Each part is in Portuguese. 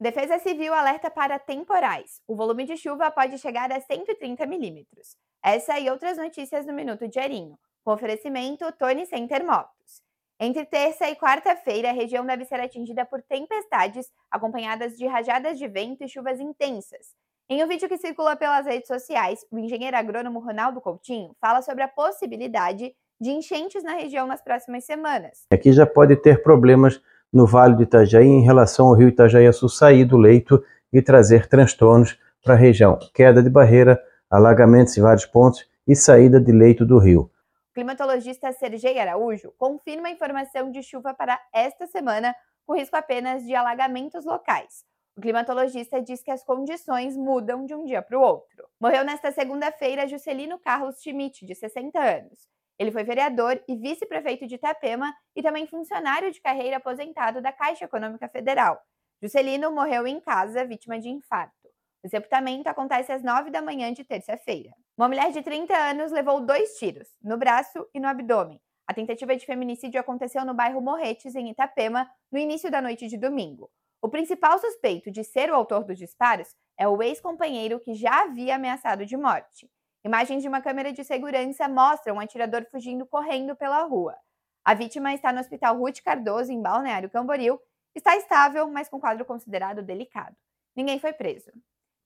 Defesa Civil alerta para temporais. O volume de chuva pode chegar a 130 milímetros. Essa e outras notícias no Minuto Diarinho, com oferecimento Tony Center Motos. Entre terça e quarta-feira, a região deve ser atingida por tempestades, acompanhadas de rajadas de vento e chuvas intensas. Em um vídeo que circula pelas redes sociais, o engenheiro agrônomo Ronaldo Coutinho fala sobre a possibilidade de enchentes na região nas próximas semanas. Aqui já pode ter problemas no Vale do Itajaí em relação ao rio Itajaí-Açu sair do leito e trazer transtornos para a região. Queda de barreira, alagamentos em vários pontos e saída de leito do rio. O climatologista Sergei Araújo confirma a informação de chuva para esta semana, com risco apenas de alagamentos locais. O climatologista diz que as condições mudam de um dia para o outro. Morreu nesta segunda-feira Juscelino Carlos Schmidt, de 60 anos. Ele foi vereador e vice-prefeito de Itapema e também funcionário de carreira aposentado da Caixa Econômica Federal. Juscelino morreu em casa, vítima de infarto. O sepultamento acontece às 9 da manhã de terça-feira. Uma mulher de 30 anos levou dois tiros, no braço e no abdômen. A tentativa de feminicídio aconteceu no bairro Morretes, em Itapema, no início da noite de domingo. O principal suspeito de ser o autor dos disparos é o ex-companheiro que já havia ameaçado de morte. Imagens de uma câmera de segurança mostram um atirador fugindo correndo pela rua. A vítima está no Hospital Ruth Cardoso, em Balneário Camboriú. Está estável, mas com quadro considerado delicado. Ninguém foi preso.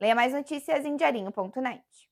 Leia mais notícias em diarinho.net.